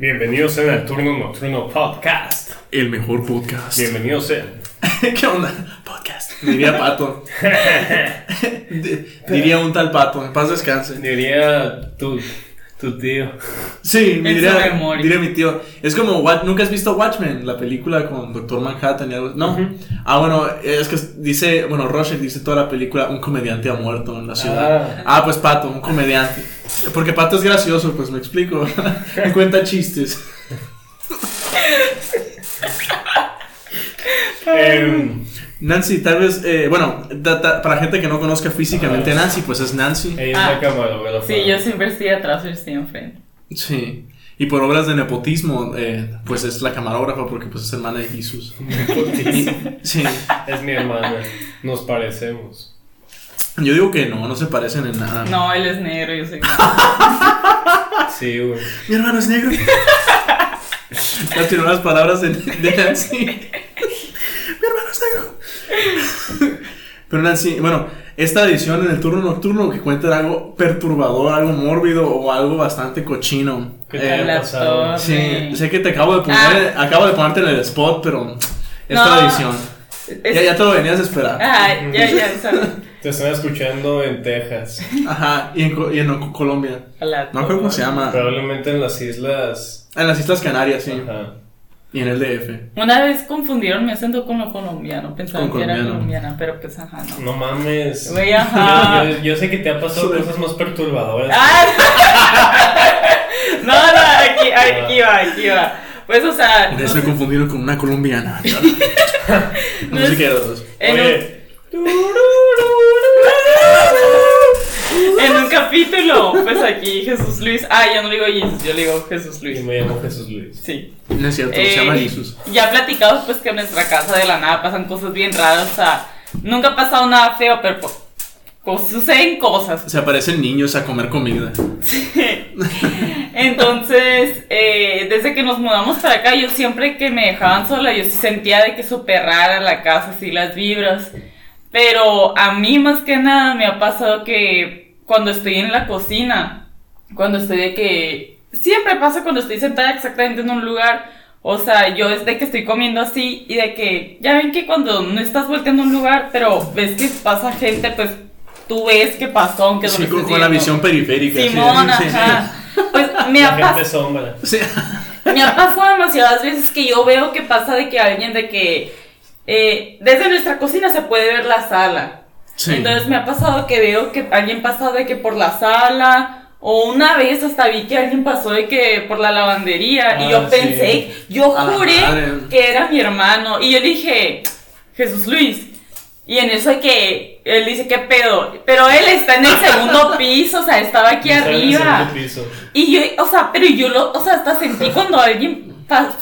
Bienvenidos sean al Turno Nocturno Podcast. El mejor podcast. Bienvenidos sean. ¿Qué onda? Podcast. Diría Pato. Di- Diría un tal Pato. En paz descanse. Diría tu, tu tío. Sí, diría, diría mi tío. Es como, ¿nunca has visto Watchmen? La película con Doctor Manhattan y algo. No. Ah, bueno, es que dice, bueno, Rorschach dice toda la película, un comediante ha muerto en la ciudad. Ah, pues Pato, un comediante. Porque Pato es gracioso, pues me explico. Me cuenta chistes. Em, Nancy, tal vez, eh, bueno, da- da- para gente que no conozca físicamente a Ah. Nancy, pues es Nancy. ella es Ah. la camarógrafa. Sí, yo siempre estoy atrás y estoy enfrente. Sí. Y por obras de nepotismo, eh, pues es la camarógrafa porque pues es hermana de Jesús. Sí. Es mi hermana. Nos parecemos. Yo digo que no, no se parecen en nada. No, él es negro, yo soy Sí, güey. Mi hermano es negro. Ya tiró las palabras de, de Nancy. Mi hermano es negro. Pero Nancy, bueno, esta edición en el turno nocturno que cuenta algo perturbador, algo mórbido o algo bastante cochino. ¿Qué te Eh, pasado? Sí, sé que te acabo de poner, acabo de ponerte en el spot, pero esta No. edición. Es- Ya, ya te lo venías a esperar. Ay, ya, ya. Te están escuchando en Texas. Ajá, y en, y en Colombia. La No creo cómo se llama. Probablemente en las islas. En las Islas Canarias, sí. Ajá. Y en el DF. Una vez confundieron mi acento con lo colombiano. Pensaban Con que era colombiana, pero pues ajá, no. No mames. Güey, ajá. Yo, yo- yo sé que te ha pasado cosas más perturbadoras. Ah, no, no, aquí, aquí va, aquí va. Pues, o sea. No se sé, confundieron con una colombiana. no No sé qué dos. en, un, Oye, capítulo, pues aquí Jesús Luis. Ah, yo no le digo Jesus, yo le digo Jesús y Luis. me llamo Jesús Luis. Sí. No es cierto, se Eh, llama Jesús. Ya platicamos pues que en nuestra casa de la nada pasan cosas bien raras, o sea, nunca ha pasado nada feo, pero pues, pues, suceden cosas. Se aparecen niños a comer comida. Entonces, eh, desde que nos mudamos para acá, yo siempre que me dejaban sola, yo sí sentía de que súper rara la casa, así las vibras. Pero a mí más que nada me ha pasado que cuando estoy en la cocina, cuando estoy de que... Siempre pasa cuando estoy sentada exactamente en un lugar. O sea, yo es de que estoy comiendo así y de que... Ya ven que cuando no estás volteando a un lugar, pero ves que pasa gente, pues tú ves que pasó, aunque no Sí, con, con la visión periférica. sí, Simón, sí, sí. ajá. Pues me La ha, pas- gente sombra. Sí. me ha pasado demasiadas veces que yo veo que pasa de que alguien de que eh, desde nuestra cocina se puede ver la sala. Sí. Entonces me ha pasado que veo que alguien pasa de que por la sala o una vez hasta vi que alguien pasó de que por la lavandería y Ah, yo sí. pensé, yo juré que era mi hermano y yo dije, Jesús Luis. Y en eso que él dice, ¿qué pedo? Pero él está en el segundo piso, o sea, estaba aquí Está en el arriba. piso. Y yo, o sea, pero yo lo, o sea, hasta sentí cuando alguien,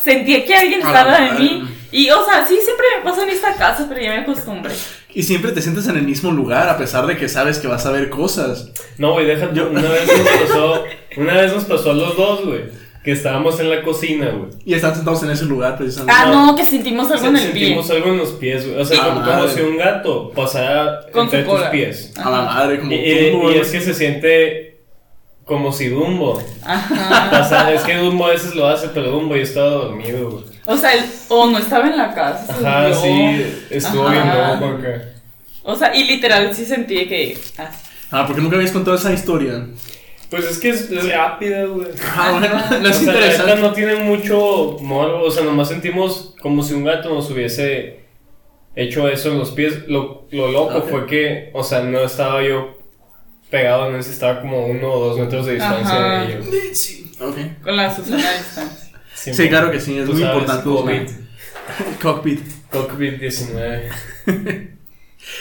sentía que alguien estaba de madre. mí. Y, o sea, sí, siempre me pasa en esta casa, pero ya me acostumbré. Y siempre te sientes en el mismo lugar a pesar de que sabes que vas a ver cosas. No, güey, déjate. Yo- Una vez nos pasó. Una vez nos pasó a los dos, güey. Que estábamos en la cocina, güey. Y están sentados en ese lugar precisamente. Ah, No. que sentimos algo en el pie. Sentimos algo en los pies, güey. O sea, Ah, como, como madre. si un gato pasara Con entre tus pies. A la madre, como Y, y- tú, y es que se siente como si Dumbo. Ajá. Pasa, es que Dumbo a veces lo hace, pero Dumbo ya estaba dormido, güey. O sea, él, o no estaba en la casa. Ajá, sí, estuvo bien loco acá. O sea, y literal sí sentí que. ah, Ah, porque nunca habías contado esa historia. Pues es que es, rápida, güey. Ah, bueno, no O es sea, la neta interesante. no tiene mucho morbo, o sea, nomás sentimos como si un gato nos hubiese hecho eso en los pies. Lo, lo loco fue que, o sea, no estaba yo pegado en ese, estaba como uno o dos metros de distancia Ajá. de ellos. Sí, ok. con la Susana a distancia. Sí, claro que sí, es muy sabes, importante. COVID, Cockpit. COVID-19.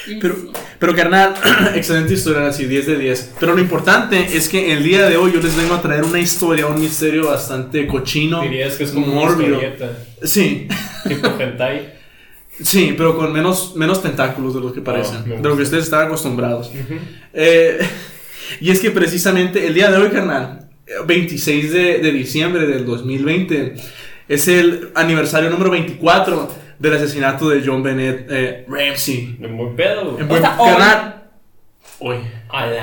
Y Pero, sí. pero carnal, excelente historia, así 10 de 10. Pero lo importante es que el día de hoy yo les vengo a traer una historia, un misterio bastante cochino. Dirías que es como una mórbido. Sí, tipo hentai. sí, pero con menos, menos tentáculos de lo que parecen, Oh, de lo que ustedes están acostumbrados. Ujú. Eh, y es que precisamente el día de hoy, carnal, 26 de, de diciembre del 2020, es el aniversario número 24 del asesinato de John Bennett eh, Ramsey. En buen pedo. En buen canal. Hoy.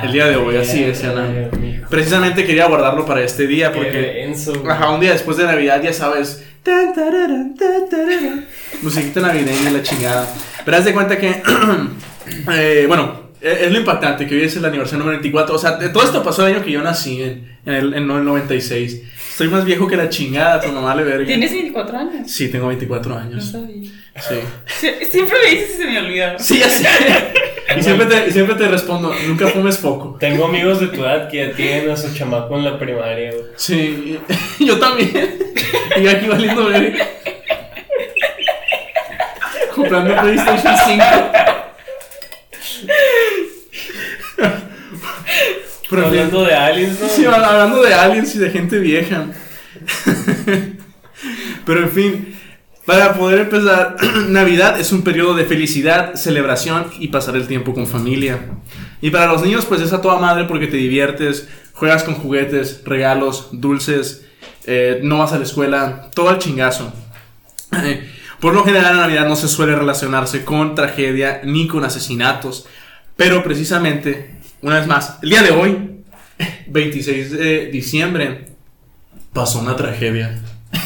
El día de hoy, así es, Ana. Precisamente quería guardarlo para este día porque. Ajá, un día después de Navidad, ya sabes. Musiquita navideña y la chingada. Pero haz de cuenta que. eh, bueno, es lo impactante que hoy es el aniversario número 24. O sea, todo esto pasó el año que yo nací, en, en, el, en el 96. Estoy más viejo que la chingada, pero no vale verga. ¿Tienes 24 años? Sí, tengo 24 años. No sabía. Sí. Siempre me dices y se me olvida. Sí, así. y siempre te, siempre te respondo, nunca fumes poco. Tengo amigos de tu edad que ya tienen a su chamaco en la primaria, Sí, yo también. y aquí valiendo verga. Comprando PlayStation 5. Hablando de aliens, ¿no? Sí, hablando de aliens y de gente vieja. Pero en fin, para poder empezar, Navidad es un periodo de felicidad, celebración y pasar el tiempo con familia. Y para los niños, pues es a toda madre porque te diviertes, juegas con juguetes, regalos, dulces, eh, no vas a la escuela, todo al chingazo. Por lo general, la Navidad no se suele relacionarse con tragedia ni con asesinatos, pero precisamente una vez más, el día de hoy, 26 de diciembre, pasó una tragedia.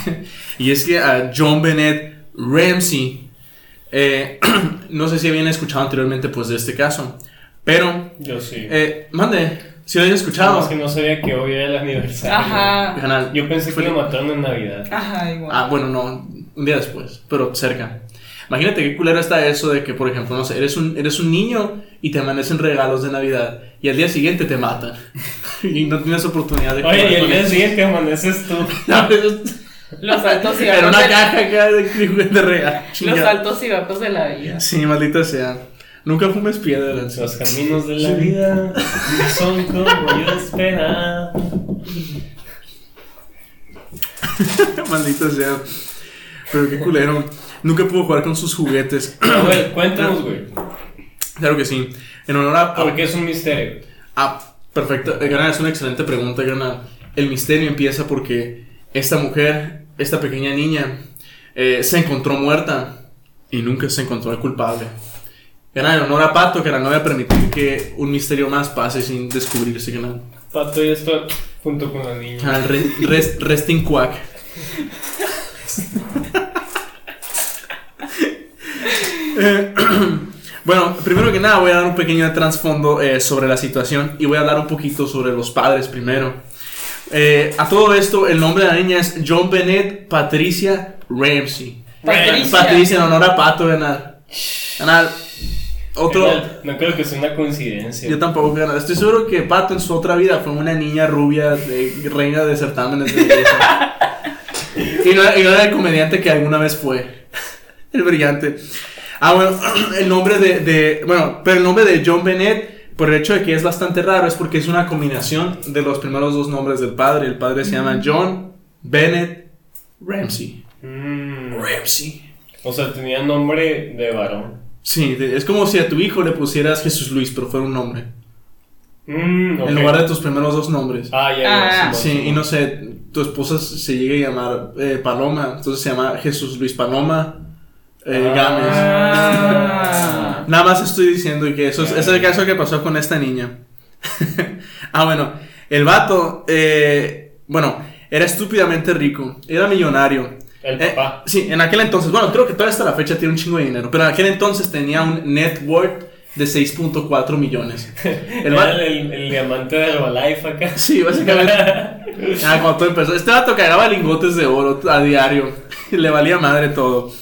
y es que a John Bennett Ramsey, eh, no sé si habían escuchado anteriormente pues de este caso, pero... Yo sí. Eh, mande, si lo habían escuchado. es que no sabía que hoy era el aniversario. Ajá. Yo pensé que lo mataron en Navidad. Ajá, igual. Ah, bueno, no, un día después, pero cerca. Imagínate qué culero está eso de que, por ejemplo, no sé, eres un, eres un niño y te amanecen regalos de Navidad y al día siguiente te matan y no tienes oportunidad de Oye, y al día siguiente amaneces tú. Los altos y bajos. Era una caja de, de regalo. Los altos y bajos de la vida. Sí, maldita sea. Nunca fumes piedra. Los caminos de la vida son como yo esperaba. maldita sea. Pero qué culero. Nunca pudo jugar con sus juguetes. güey, cuéntanos, güey. Claro que sí. En honor a. Porque es un misterio. Ah, perfecto. Eh, Gana, es una excelente pregunta, Gana. El misterio empieza porque esta mujer, esta pequeña niña, eh, se encontró muerta y nunca se encontró al culpable. Gana, en honor a Pato, que no voy a permitir que un misterio más pase sin descubrirse, Gana. Pato y esto junto con la niña. Ah, rest, resting quack. Eh, bueno, primero que nada voy a dar un pequeño trasfondo eh, sobre la situación y voy a hablar un poquito sobre los padres primero. Eh, a todo esto, el nombre de la niña es John Bennett Patricia Ramsey. Patricia, en honor a Pato, ganar. Ganar. Otro. No creo que sea una coincidencia. Yo tampoco, ganar. Estoy seguro que Pato en su otra vida fue una niña rubia, de, reina de certámenes de belleza. y, no, y no era el comediante que alguna vez fue. El brillante. Ah, bueno, el nombre de, Bueno, pero el nombre de John Bennett, por el hecho de que es bastante raro, es porque es una combinación de los primeros dos nombres del padre. El padre se llama mm. John Bennett Ramsey. Mm. Ramsey. O sea, tenía nombre de varón. Sí, es como si a tu hijo le pusieras Jesús Luis, pero fuera un nombre. Mm, en lugar de tus primeros dos nombres. Ah, ya, ya. Ah. Sí, y no sé, tu esposa se llega a llamar eh, Paloma, entonces se llama Jesús Luis Paloma eh, ah. Nada más estoy diciendo que eso es, el caso que pasó con esta niña. ah, bueno, el vato, eh, bueno, era estúpidamente rico, era millonario. El papá. Eh, sí, en aquel entonces, bueno, creo que todavía hasta la fecha tiene un chingo de dinero, pero en aquel entonces tenía un net worth de 6.4 millones. El, el, diamante de Herbalife acá. Sí, básicamente. ah, cuando todo empezó. Este vato cagaba lingotes de oro a diario. Le valía madre todo.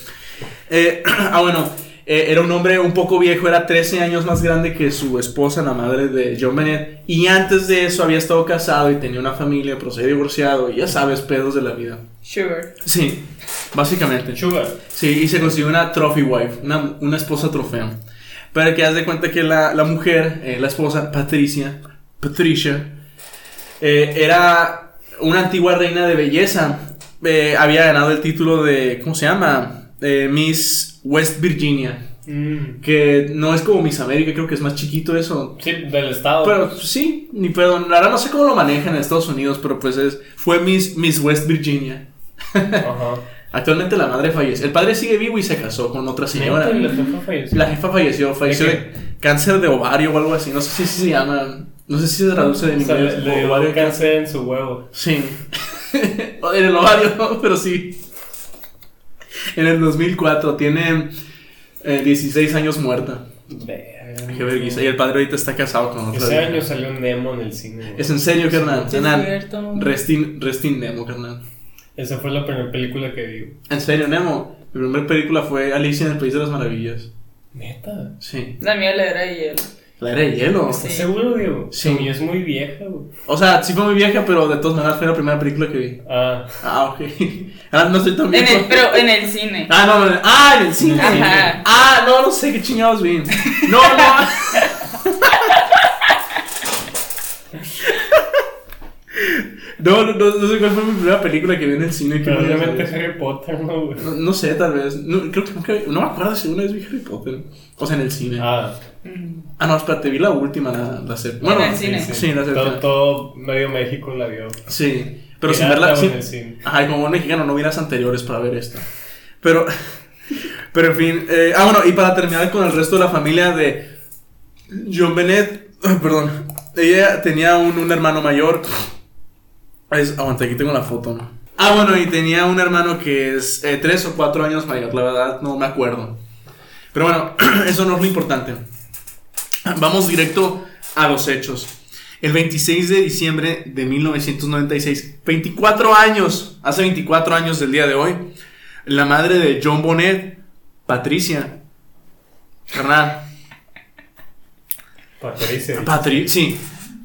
Eh, ah, bueno, eh, era un hombre un poco viejo, era 13 años más grande que su esposa, la madre de John Bennett. Y antes de eso había estado casado y tenía una familia, pero se divorciado. Y ya sabes, pedos de la vida. Sugar. Sí, básicamente. Sugar. Sí, y se consiguió una trophy wife, una, una esposa trofeo. Pero que haz de cuenta que la, la mujer, eh, la esposa, Patricia, Patricia, era una antigua reina de belleza. había ganado el título de, ¿cómo se llama? Miss West Virginia. Mm. Que no es como Miss América, creo que es más chiquito eso. Sí, del estado. Pero sí, ni perdón. Ahora no sé cómo lo manejan en Estados Unidos, pero pues es, fue Miss, Miss West Virginia. Ajá. Actualmente la madre falleció. El padre sigue vivo y se casó con otra señora. ¿Neta? ¿Y la jefa falleció? La jefa falleció, falleció ¿De de, cáncer de ovario o algo así. No sé si se llama. No sé si se traduce en O sea, inglés. le, le dio ovario cáncer en su huevo. Sí. en el ovario, pero sí. En el 2004 tiene eh, 16 años muerta. Verga. Qué vergüenza. Y el padre ahorita está casado con otra. Ese año salió Nemo en el cine. güey. Es en serio, carnal. Carnal. cierto. Restin, Restin Nemo, carnal. Esa fue la primera película que vi. En serio, Nemo. Mi primera película fue Alicia en el País de las Maravillas. Neta. Sí. La mía la era de hielo. La era de hielo. ¿Estás Sí. seguro, Diego? Sí. Es muy vieja, güey. O sea, sí fue muy vieja, pero de todas maneras fue la primera película que vi. Ah, Ah, ok. Ah, no estoy tan En viejo. el, pero en el cine. Ah, no, no, ah, en el cine. Ajá. Ah, no, no sé qué chingados vi. No, no. No, no, no, no sé cuál fue mi primera película que vi en el cine. que probablemente Harry Potter, ¿no, güey? No, no sé, tal vez. No, creo que nunca vi- no me acuerdo si una vez vi Harry Potter. O sea, en el cine. Ah, Ah, no, espérate, vi la última, la, la Bueno, el cine. Sí, la todo, séptima. todo medio México la vio. Sí, pero sin verla. sí. en el cine. Ajá, y como buen mexicano no vi las anteriores para ver esta. Pero, pero en fin. eh, ah, bueno, y para terminar con el resto de la familia de John Bennett, ay, perdón, ella tenía un, un hermano mayor. Es, aguanta, aquí tengo la foto. Ah, bueno, y tenía un hermano que es eh, tres o cuatro años mayor, la verdad no me acuerdo. Pero bueno, eso no es lo importante. Vamos directo a los hechos. El 26 de diciembre de 1996, 24 años, hace 24 años del día de hoy, la madre de John Bonnet, Patricia, carnal, Patricia. Patri, sí,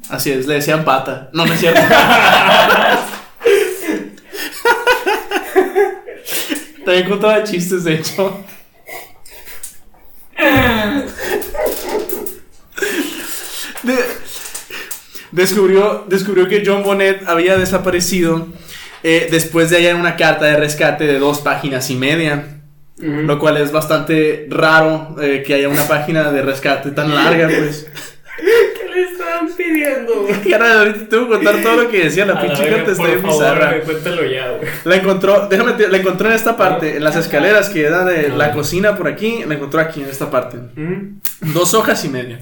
así es, le decían pata, no, no es cierto. También contaba chistes, de hecho. De- descubrió, descubrió que John Bonnet había desaparecido eh, después de hallar una carta de rescate de dos páginas y media. Lo cual es bastante raro eh, que haya una página de rescate tan larga, pues. ¿Qué le estaban pidiendo, güey? Cara, ahorita tengo que contar todo lo que decía la pinche carta, está bien bizarra. cuéntalo ya, güey. La encontró, déjame, te- la encontró en esta parte, en las escaleras que da de la cocina por aquí, la encontró aquí, en esta parte. Ujú. Dos hojas y media.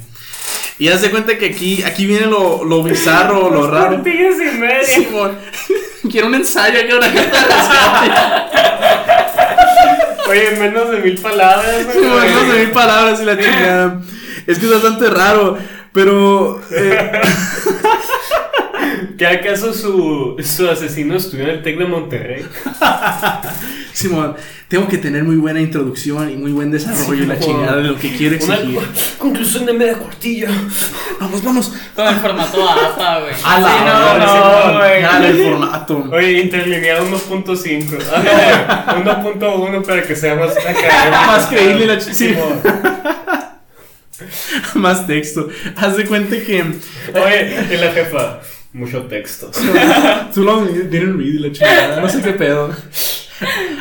Y haz de cuenta que aquí, aquí viene lo, lo bizarro, lo raro. Tortillas y media. Simón, quiero un ensayo que una de. Oye, menos de mil palabras, güey. Simón, no sé mil palabras y la chingada. Es que es bastante raro, pero... eh, ¿Que acaso su, su asesino estudió en el TEC de Monterrey? Simón, tengo que tener muy buena introducción y muy buen desarrollo y la chingada de lo que quiero Una exigir. conclusión de media cuartilla. Vamos, vamos. Con el formato APA, güey. A la Sí, no, no. El formato. Oye, interlineado 1.5. Ah, no, 1.1 para que sea más. Más creíble la ch- sí. Simón. Más texto. Haz de cuenta que. Oye, y la jefa. Mucho texto. Tú lo didn't read la chingada. No sé qué pedo.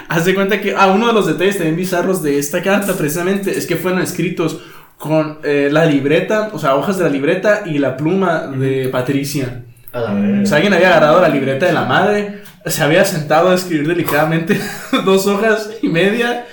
Haz de cuenta que. Ah, uno de los detalles también bizarros de esta carta, precisamente, es que fueron escritos con eh, la libreta, o sea, hojas de la libreta y la pluma de Patricia. A la O sea, alguien había agarrado la libreta de la madre, se había sentado a escribir delicadamente dos hojas y media,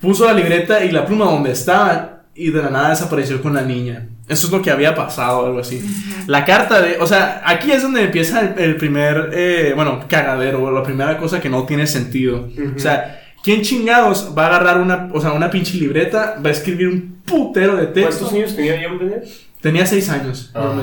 puso la libreta y la pluma donde estaba y de la nada desapareció con la niña. Eso es lo que había pasado, algo así. La carta de, o sea, aquí es donde empieza el, el primer, eh, bueno, cagadero, la primera cosa que no tiene sentido. O sea, ¿quién chingados va a agarrar una, o sea, una pinche libreta, va a escribir un putero de texto? ¿Cuántos años tenía Bennett? Tenía seis años. Ah.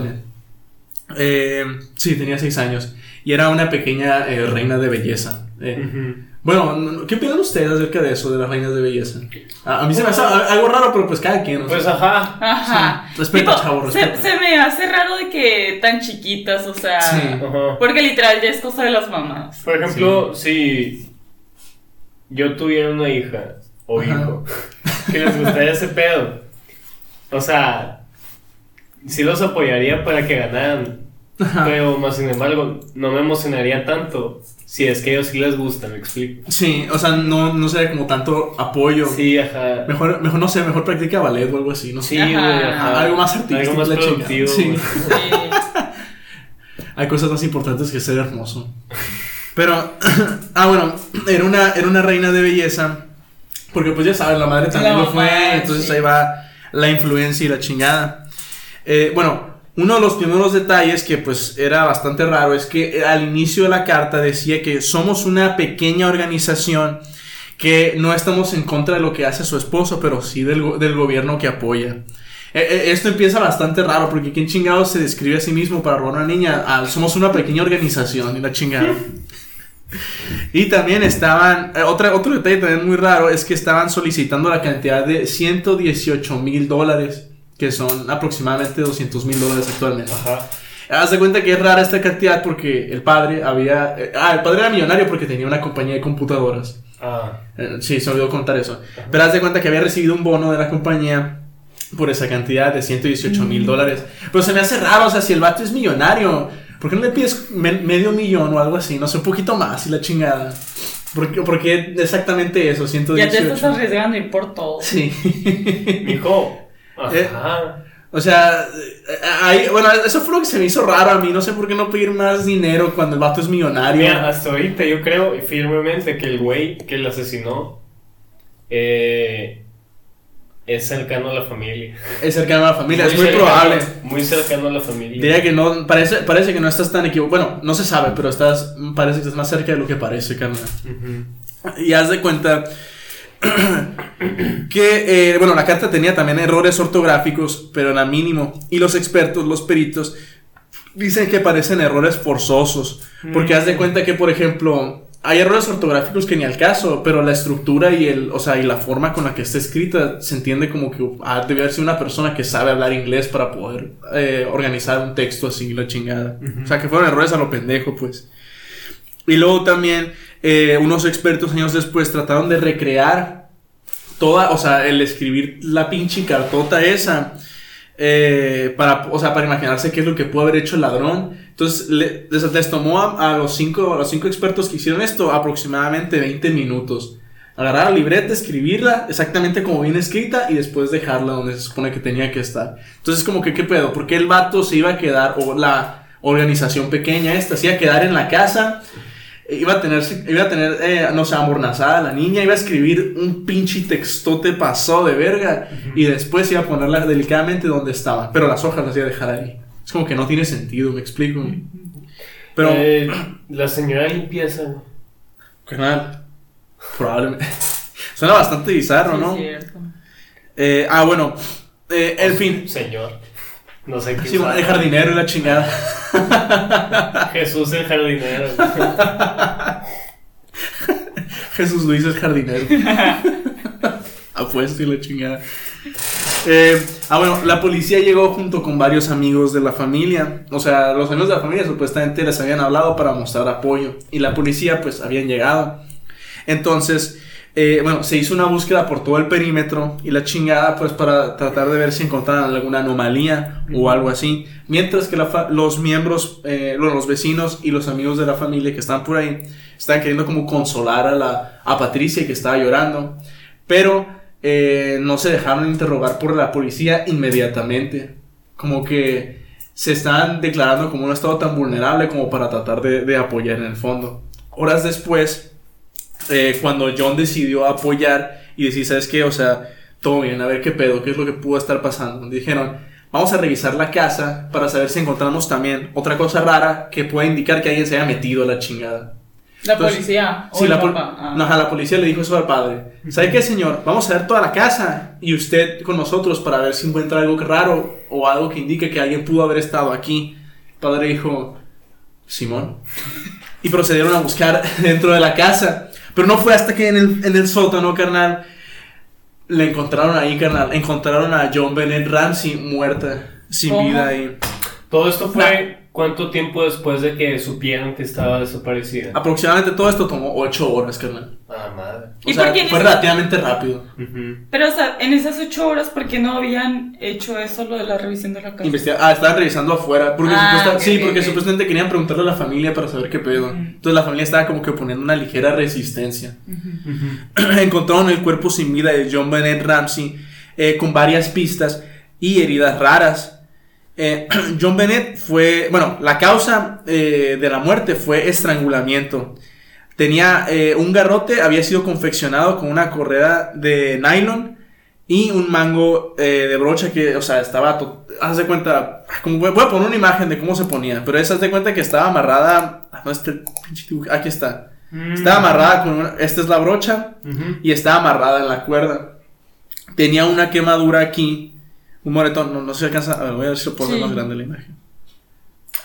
Eh, sí, tenía seis años. Y era una pequeña eh, reina de belleza. Eh. Bueno, no- ¿qué opinan ustedes acerca de eso, de las reinas de belleza? A, a mí se me hace algo raro, pero pues cada quien. o sea. Pues ajá. Ajá. Sí, respeta, Tipo, chavo, se, respeta. se me hace raro de que tan chiquitas, o sea. Sí. Ajá. Porque literal ya es cosa de las mamás. Por ejemplo, si yo tuviera una hija o Ajá. hijo que les gustaría ese pedo, o sea, sí los apoyaría para que ganaran, pero más sin embargo, no me emocionaría tanto si es que a ellos sí les gusta, me explico. Sí, o sea, no, no sería como tanto apoyo. Sí, ajá. Mejor, mejor, no sé, mejor practica ballet o algo así, no sé. Sí, güey, Ajá. ajá. Algo más artístico, Algo más productivo. Sí. Hay cosas más importantes que ser hermoso. Pero, ah, bueno, era una, era una reina de belleza. Porque pues ya sabes, la madre también lo fue. Entonces ahí va la influencia y la chingada. Eh, bueno, uno de los primeros detalles que pues era bastante raro es que al inicio de la carta decía que somos una pequeña organización que no estamos en contra de lo que hace su esposo, pero sí del, del gobierno que apoya. E, e, esto empieza bastante raro porque ¿quién chingado se describe a sí mismo para robar a una niña? Ah, somos una pequeña organización y la chingada. Y también estaban, eh, otra, otro detalle también muy raro es que estaban solicitando la cantidad de 118 mil dólares, que son aproximadamente 200 mil dólares actualmente. Ajá. Haz de cuenta que es rara esta cantidad porque el padre había... Eh, ah, el padre era millonario porque tenía una compañía de computadoras. Ah. Eh, sí, se olvidó contar eso. Pero haz de cuenta que había recibido un bono de la compañía por esa cantidad de 118 mil mm. dólares. Pero se me hace raro, o sea, si el vato es millonario, ¿por qué no le pides medio millón o algo así? No sé, un poquito más y la chingada. ¿Por qué, exactamente eso? 118. Ya te estás arriesgando ir por todo. Sí. Mijo. Eh, Ajá. o sea, ahí, bueno, eso fue lo que se me hizo raro a mí. No sé por qué no pedir más dinero cuando el vato es millonario. Mira, hasta ahorita yo creo firmemente que el güey que lo asesinó eh, es cercano a la familia. Es cercano a la familia, es muy probable. Muy cercano a la familia. Diría que no, parece, parece que no estás tan equivocado. Bueno, no se sabe, pero estás, parece que estás más cerca de lo que parece, carnal. Y haz de cuenta que, eh, bueno, la carta tenía también errores ortográficos, pero era mínimo. Y los expertos, los peritos, dicen que parecen errores forzosos. Porque haz de cuenta que, por ejemplo, hay errores ortográficos que ni al caso, pero la estructura y el, o sea, y la forma con la que está escrita se entiende como que ah, debe haber sido una persona que sabe hablar inglés para poder eh, organizar un texto así, la chingada. O sea, que fueron errores a lo pendejo, pues. Y luego también eh, unos expertos años después trataron de recrear toda, o sea, el escribir la pinche cartota esa eh, para, o sea, para imaginarse qué es lo que pudo haber hecho el ladrón. Entonces les, tomó a, los cinco, a los cinco expertos que hicieron esto aproximadamente 20 minutos. Agarrar la libreta, escribirla exactamente como viene escrita y después dejarla donde se supone que tenía que estar. Entonces como que, ¿qué pedo? ¿Por qué el vato se iba a quedar, o la organización pequeña esta, se iba a quedar en la casa? Iba a tener, iba a tener eh, no sé, amornazada la niña, iba a escribir un pinche textote pasó de verga y después iba a ponerla delicadamente donde estaba, pero las hojas las iba a dejar ahí. Es como que no tiene sentido, me explico. Pero... Eh, la señora limpieza. Canal. Probablemente. Suena bastante bizarro, ¿no? Eh, ah, bueno. Eh, en fin. Señor. No sé qué. Sí, el jardinero y la chingada. Jesús el jardinero. Jesús Luis el jardinero. Apuesto y la chingada. Eh, ah, bueno, la policía llegó junto con varios amigos de la familia. O sea, los amigos de la familia supuestamente les habían hablado para mostrar apoyo. Y la policía, pues, habían llegado. Entonces, eh, bueno, se hizo una búsqueda por todo el perímetro y la chingada, pues para tratar de ver si encontraban alguna anomalía o algo así. Mientras que los miembros, eh, los vecinos y los amigos de la familia que están por ahí, estaban queriendo como consolar a, la, a Patricia que estaba llorando. Pero eh, no se dejaron interrogar por la policía inmediatamente. Como que se están declarando como un estado tan vulnerable como para tratar de, de apoyar en el fondo. Horas después, eh, cuando John decidió apoyar y decir, ¿sabes qué? O sea, todo bien, a ver qué pedo, qué es lo que pudo estar pasando. Dijeron, vamos a revisar la casa para saber si encontramos también otra cosa rara que pueda indicar que alguien se haya metido a la chingada. La policía. sí, la, ah. no, la policía le dijo eso al padre. ¿Sabe qué, señor? Vamos a ver toda la casa y usted con nosotros para ver si encuentra algo raro o algo que indique que alguien pudo haber estado aquí. El padre dijo, Simón. Y procedieron a buscar dentro de la casa. Pero no fue hasta que en el, en el sótano, carnal, le encontraron ahí, carnal. Encontraron a John Bennett Ramsey muerta, sin vida ahí. Todo esto fue ¿Cuánto tiempo después de que supieron que estaba desaparecida? Aproximadamente todo esto tomó 8 horas, carnal. Ah, madre. O ¿Y sea, fue relativamente rápido. Pero, o sea, en esas 8 horas, ¿por qué no habían hecho eso, lo de la revisión de la casa? ah, estaban revisando afuera. Porque ah, sí, porque supuestamente querían preguntarle a la familia para saber qué pedo. Entonces la familia estaba como que poniendo una ligera resistencia. Encontraron el cuerpo sin vida de John Bennett Ramsey eh, con varias pistas y heridas raras Eh, John Bennett fue, bueno, la causa eh, de la muerte fue estrangulamiento. Tenía eh, un garrote, había sido confeccionado con una correa de nylon y un mango de brocha que, o sea, estaba, haz de cuenta, como voy a poner una imagen de cómo se ponía, pero es haz de cuenta que estaba amarrada, ah, no, este, aquí está, mm. estaba amarrada con una, esta es la brocha y estaba amarrada en la cuerda. Tenía una quemadura aquí un moretón, no, no se alcanza. A ver, voy a ver si lo puedo más grande la imagen.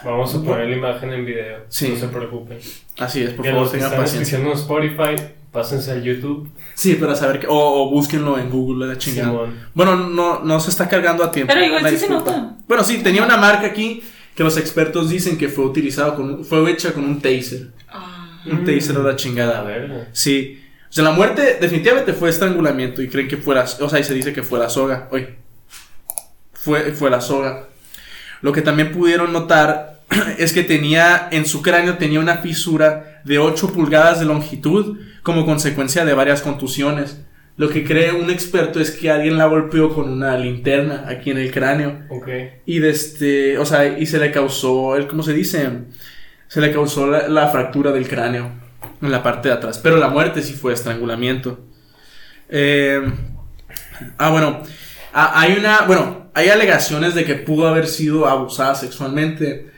Vamos a poner la imagen en video. Sí. No se preocupen. Así es, por favor, los tengan paciencia. en Spotify, pásense al YouTube. Sí, para saber que. O, o búsquenlo en Google, la chingada. bueno, no, no se está cargando a tiempo. Pero igual sí se nota. Bueno, sí, tenía una marca aquí que los expertos dicen que fue utilizado con. Fue hecha con un taser. Ah. Un taser a la chingada. A ver. Sí. O sea, la muerte definitivamente fue estrangulamiento y creen que fuera. O sea, y se dice que fue la soga. Oye fue, fue la soga. Lo que también pudieron notar es que tenía en su cráneo tenía una fisura de 8 pulgadas de longitud como consecuencia de varias contusiones. Lo que cree un experto es que alguien la golpeó con una linterna aquí en el cráneo. Y de este, o sea, y se le causó, el, ¿cómo se dice? Se le causó la, la, fractura del cráneo en la parte de atrás. Pero la muerte sí fue estrangulamiento. Eh, ah, bueno, ah, hay una, bueno, hay alegaciones de que pudo haber sido abusada sexualmente.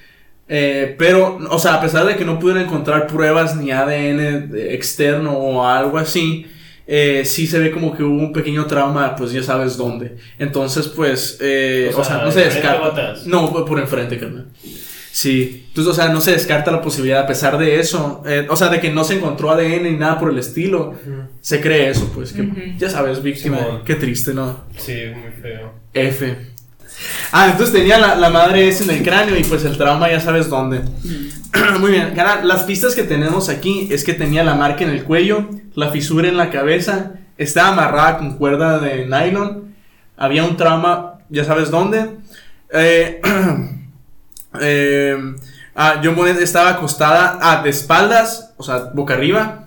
Eh, pero, o sea, a pesar de que no pudieron encontrar pruebas ni ADN externo o algo así, eh, sí se ve como que hubo un pequeño trauma, pues ya sabes dónde. Entonces, pues, eh, o, sea, no se descarta. No, por enfrente, carnal. Sí, entonces, o sea, no se descarta la posibilidad, a pesar de eso, eh, o sea, de que no se encontró ADN ni nada por el estilo, se cree eso, pues, que ya sabes, víctima, qué triste, ¿no? Sí, muy feo. F. Ah, entonces tenía la, madre ese en el cráneo y pues el trauma ya sabes dónde. muy bien, las pistas que tenemos aquí es que tenía la marca en el cuello, la fisura en la cabeza, estaba amarrada con cuerda de nylon, había un trauma, ya sabes dónde. Eh, Eh, ah, John Bonnet estaba acostada ah, de espaldas, o sea, boca arriba,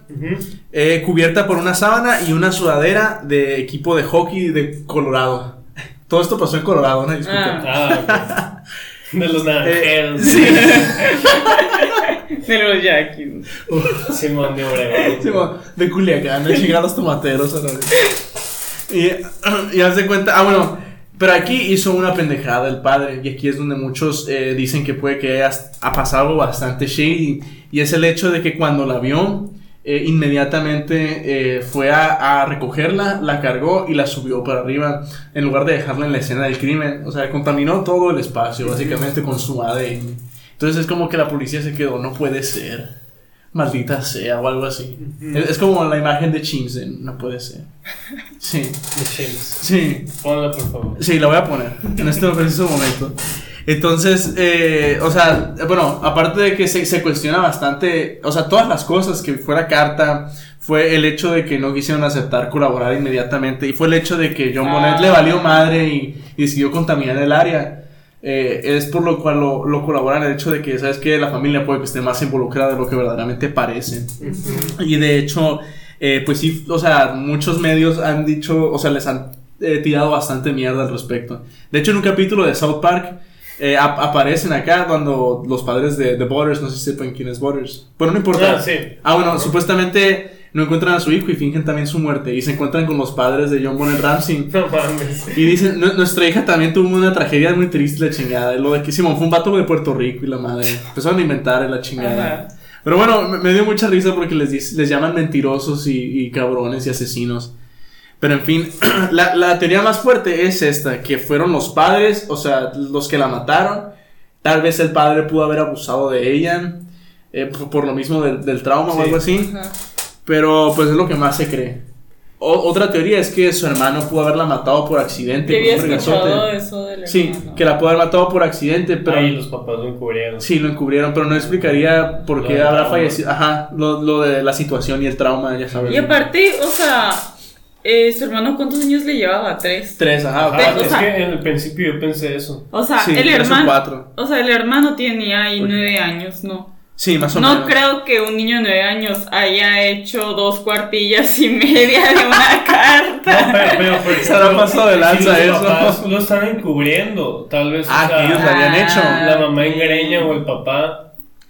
eh, cubierta por una sábana y una sudadera de equipo de hockey de Colorado. Todo esto pasó en Colorado, ¿no? Disculpa. Ah, ah De los naranjeros. Eh, de los yaquis. Simón de Obregón. Simón, de Culiacán, de los tomateros a la vez. Y, y haz de cuenta, ah, bueno, pero aquí hizo una pendejada el padre, y aquí es donde muchos eh, dicen que puede que ha pasado bastante shady, y es el hecho de que cuando la vio, eh, inmediatamente eh, fue a, a, recogerla, la cargó y la subió para arriba, en lugar de dejarla en la escena del crimen. O sea, contaminó todo el espacio, básicamente con su ADN. Entonces es como que la policía se quedó, no puede ser maldita sea o algo así. es, como la imagen de Chimsen, no puede ser. Sí. De Sí. Ponla, por favor. Sí, la voy a poner en este preciso momento. Entonces, eh, o sea, bueno, aparte de que se, se, cuestiona bastante, o sea, todas las cosas que fuera carta, fue el hecho de que no quisieron aceptar colaborar inmediatamente y fue el hecho de que John Bonnet le valió madre y, y decidió contaminar el área. Eh, es por lo cual lo, lo, colaboran el hecho de que, ¿sabes que La familia puede que esté más involucrada de lo que verdaderamente parece. Y de hecho, eh, pues sí, o sea, muchos medios han dicho, o sea, les han eh, tirado bastante mierda al respecto. De hecho, en un capítulo de South Park, aparecen acá cuando los padres de, The Butters, no sé si sepan quién es Butters. Bueno, no importa. Ah, ah bueno, supuestamente no encuentran a su hijo y fingen también su muerte. Y se encuentran con los padres de John Bonnet Ramsey. No mames. Y dicen, nuestra hija también tuvo una tragedia muy triste, la chingada. Lo de que Simón fue un vato de Puerto Rico y la madre. Empezaron a inventar la chingada. Pero bueno, me, dio mucha risa porque les, les llaman mentirosos y, cabrones y asesinos. Pero en fin, la, la teoría más fuerte es esta, que fueron los padres, o sea, los que la mataron. Tal vez el padre pudo haber abusado de ella, eh, por, lo mismo del, trauma o algo así. Pero pues es lo que más se cree. otra teoría es que su hermano pudo haberla matado por accidente. había escuchado eso del Sí, que la pudo haber matado por accidente, pero... Ahí los papás lo encubrieron. Sí, lo encubrieron, pero no explicaría por qué habrá fallecido. Ajá, lo, lo, de la situación y el trauma, ya sabes. Y aparte, o sea, eh, ¿su hermano cuántos años le llevaba? Tres. Tres, ajá. Ah, es que en el principio yo pensé eso. O sea, el hermano... O sea, el hermano tenía ahí nueve años, ¿no? Sí, más o no menos. No creo que un niño de nueve años haya hecho dos cuartillas y media de una carta. No, pero, pero, pero Se la pasó de lanza si los eso. papás lo están encubriendo, tal vez. o Ah, sea, que ellos lo habían hecho. La mamá en greña o el papá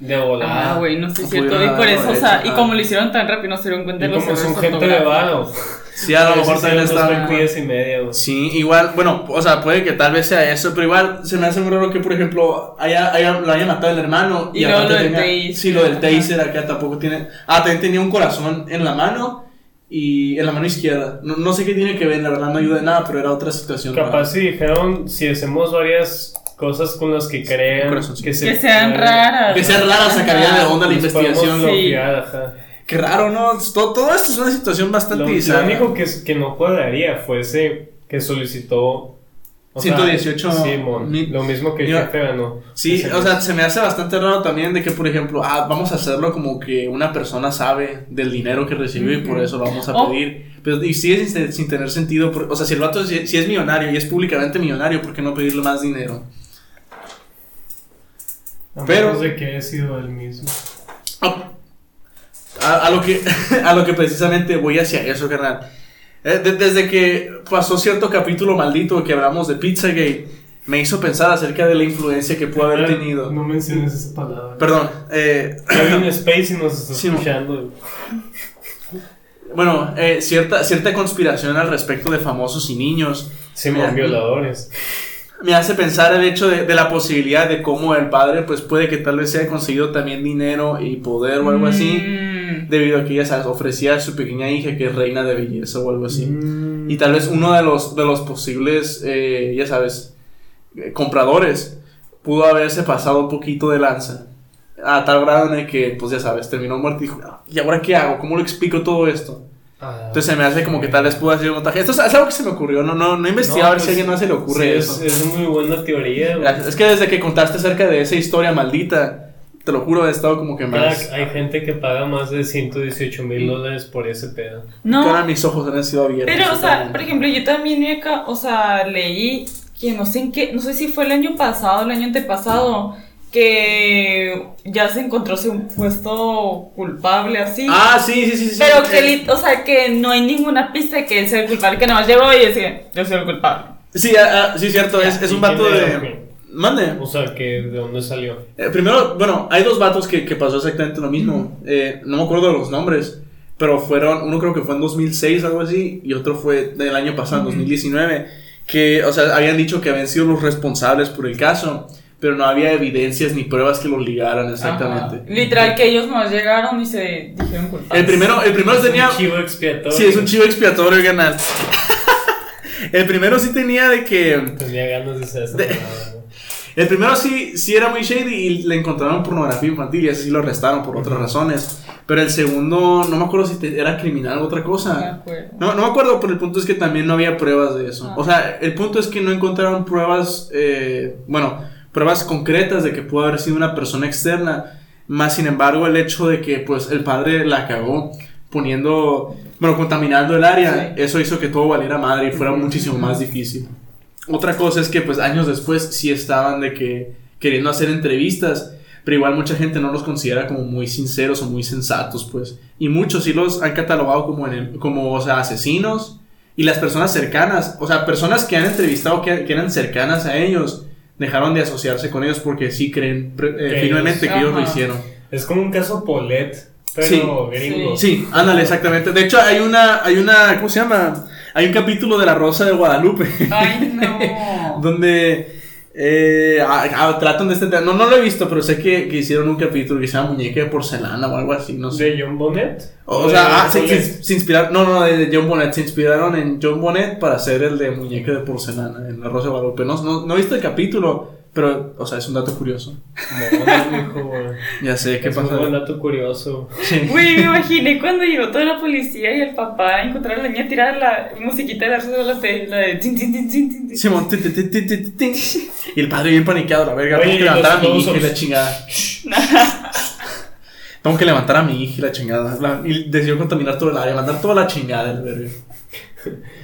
de volada. Ah, güey, no sé No si cierto. Y por eso, o sea, y como lo hicieron tan rápido, no se dieron cuenta Y de los como son gente de varo. Sí, a lo mejor también está. y. Sí, igual, bueno, o sea, puede que tal vez sea eso, pero igual se me hace muy raro que, por ejemplo, haya, haya, lo haya matado el hermano. Y luego aparte lo del taser. Sí, lo del taser acá tampoco tiene. Ah, también tenía un corazón en la mano y en la mano izquierda. No, no sé qué tiene que ver, la verdad no ayuda en nada, pero era otra situación. Capaz si dijeron, si hacemos varias cosas con las que crean sí. que, se Que sean puede, raras. Que sean raras, sacaría de onda la investigación. Sí. bloquear, ajá. Qué raro, ¿no? Todo, todo esto es una situación bastante Lo, lo único que, que no cuadraría fuese que solicitó o sea, 118 Simón, mil- lo mismo que el Yo- jefe ganó. Sí, o sea, se me hace bastante raro también de que, por ejemplo, ah, vamos a hacerlo como que una persona sabe del dinero que recibió y por eso lo vamos a Oh. pedir. Pero y sigue sin, sin tener sentido. por- o sea, si el vato si, si es millonario y es públicamente millonario, ¿por qué no pedirle más dinero? A pero- menos de que haya sido él mismo. Ah, A, a lo que, a lo que precisamente voy hacia eso, carnal. Eh, de- desde que pasó cierto capítulo maldito que hablamos de Pizzagate, me hizo pensar acerca de la influencia que pudo haber tenido. No menciones esa palabra. Perdón, eh, Kevin Spacey nos está Sí, escuchando. Bueno, eh, cierta, cierta conspiración al respecto de famosos y niños Simón, Mira. violadores. Me hace pensar el hecho de, de la posibilidad de cómo el padre pues puede que tal vez haya conseguido también dinero y poder o algo así Mm. debido a que ella ¿sabes? ofrecía a su pequeña hija que es reina de belleza o algo así Mm. y tal vez uno de los, de los posibles eh, ya sabes eh, compradores pudo haberse pasado un poquito de lanza a tal grado en el que pues ya sabes terminó muerto y dijo "Ah, ¿y ahora qué hago? ¿cómo lo explico todo esto? Ah, Entonces se me hace como que tal vez pudo hacer un montaje. Esto es, es algo que se me ocurrió, no, no, no he investigado No, a ver si a pues, alguien más se le ocurre sí, eso. Es, es muy buena teoría. güey. Es que desde que contaste acerca de esa historia maldita, te lo juro, he estado como que más. Crack, hay gente que paga más de 118 mil dólares por ese pedo. No, ahora mis ojos han sido abiertos. Pero, o sea, por ejemplo, yo también, ca- o sea, leí que no sé en qué, no sé si fue el año pasado, el año antepasado, que ya se encontró un puesto culpable así. Ah, sí, sí, sí. sí pero sí. que, o sea, que no hay ninguna pista de que él sea el culpable, que nada más llegó y decía, yo soy el culpable. Sí, ah, ah, sí, cierto, es, es un ¿Y vato de. Mande. O sea, que ¿de dónde salió? Eh, primero, bueno, hay dos vatos que, que pasó exactamente lo mismo. Eh, no me acuerdo de los nombres, pero fueron, uno creo que fue en 2006 algo así, y otro fue del año pasado, en 2019, que, o sea, habían dicho que habían sido los responsables por el caso, pero no había evidencias ni pruebas que los ligaran exactamente. Ajá. Literal, que ellos nos llegaron y se dijeron culpables. El primero, el primero tenía... Un chivo expiatorio. Sí, es un chivo expiatorio, canal. el primero sí tenía de que... Tenía ganas de ser De- ¿no? El primero sí, sí era muy shady y le encontraron pornografía infantil y ese sí lo arrestaron por otras razones. Pero el segundo, no me acuerdo si te- era criminal o otra No me cosa. acuerdo. No, no me acuerdo, pero el punto es que también no había pruebas de eso. Ah. O sea, el punto es que no encontraron pruebas, eh, bueno, pruebas concretas de que pudo haber sido una persona externa. Más sin embargo, el hecho de que pues el padre la cagó poniendo, bueno, contaminando el área, Sí. eso hizo que todo valiera madre y fuera muchísimo más difícil. Otra cosa es que pues años después sí estaban de que queriendo hacer entrevistas, pero igual mucha gente no los considera como muy sinceros o muy sensatos, pues. Y muchos sí los han catalogado como, como o sea, asesinos. Y las personas cercanas, o sea, personas que han entrevistado que, que eran cercanas a ellos, dejaron de asociarse con ellos porque sí creen pre- eh, ellos- que ellos lo hicieron. Es como un caso Polet, pero Sí. gringo. Sí, ándale, exactamente. De hecho, hay una, hay una, ¿cómo se llama? Hay un capítulo de La Rosa de Guadalupe. Ay, no. donde eh, ah, ah, tratan de este tema. No, no lo he visto, pero sé que, que hicieron un capítulo que se llama Muñeca de Porcelana o algo así, no sé. ¿De John Bonnet? O, sea, ah, se, Polet? se- se inspiraron, no, no, de, de John Bonnet, se inspiraron en John Bonnet para hacer el de Muñeca de Porcelana en La Rosa de Guadalupe. No, no, no he visto el capítulo, pero, o sea, es un dato curioso. No. Ya sé, ¿qué Es pasa? un dato curioso. Güey, me imaginé cuando llegó toda la policía y el papá encontraron a la niña tirada la musiquita de la de la de, la de tin, tin, tin, tin, tin, tin. Simón, ti, ti, ti, ti, ti, ti. y el padre bien paniqueado, la verga. Tengo que levantar a mi hija y la chingada. Tengo que levantar a mi hija y la chingada. Y decidió contaminar todo el área, mandar toda la chingada, el verga.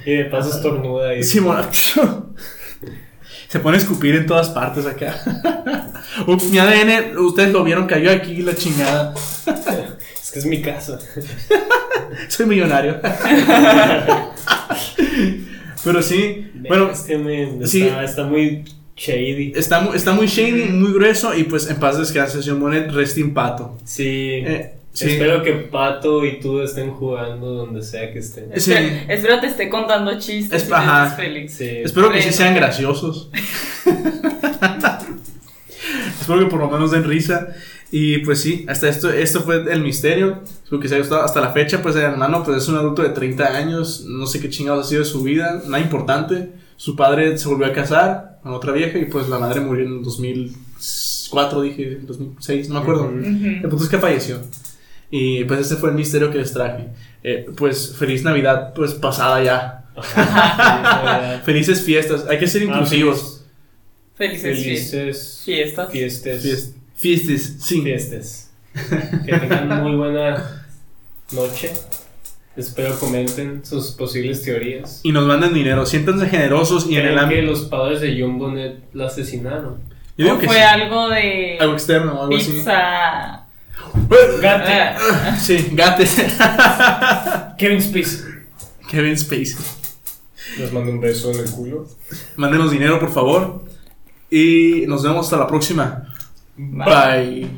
Y de paso estornuda y... Simón. Se pone a escupir en todas partes acá. Ups, mi ADN, ustedes lo vieron, cayó aquí la chingada. es que es mi casa. Soy millonario. Pero sí, bueno, está, sí, está muy shady. Está, está muy shady, muy grueso y pues en paz descanse, señor Monet, resting pato. Sí. Eh, Espero que Pato y tú estén jugando donde sea que estén. Sí. Espero, te esté contando chistes. ajá. Espero que sí sean graciosos. Espero que por lo menos den risa. Y pues sí, hasta esto, esto fue el misterio. Espero que se haya gustado. Hasta la fecha, pues el hermano pues, es un adulto de 30 años. No sé qué chingados ha sido de su vida. Nada importante. Su padre se volvió a casar con otra vieja y pues la madre murió en 2004, dije, 2006, no me acuerdo. El punto es que falleció. Y pues ese fue el misterio que les traje. Eh, pues feliz Navidad, pues pasada ya. Felices fiestas. Hay que ser ah, inclusivos. Felices, fiestas. Fiestas. Fiestas, sí. Fiestas. Que tengan muy buena noche. Espero comenten sus posibles teorías. Y nos manden dinero. Siéntanse generosos y en el que los padres de Jumbonet la asesinaron? Yo digo que fue algo de. Algo externo, algo pizza. así. Gate. Ah. Sí, Gate. Kevin Spacey. Kevin Spacey. Les mando un beso en el culo. Mándenos dinero, por favor. Y nos vemos hasta la próxima. Bye.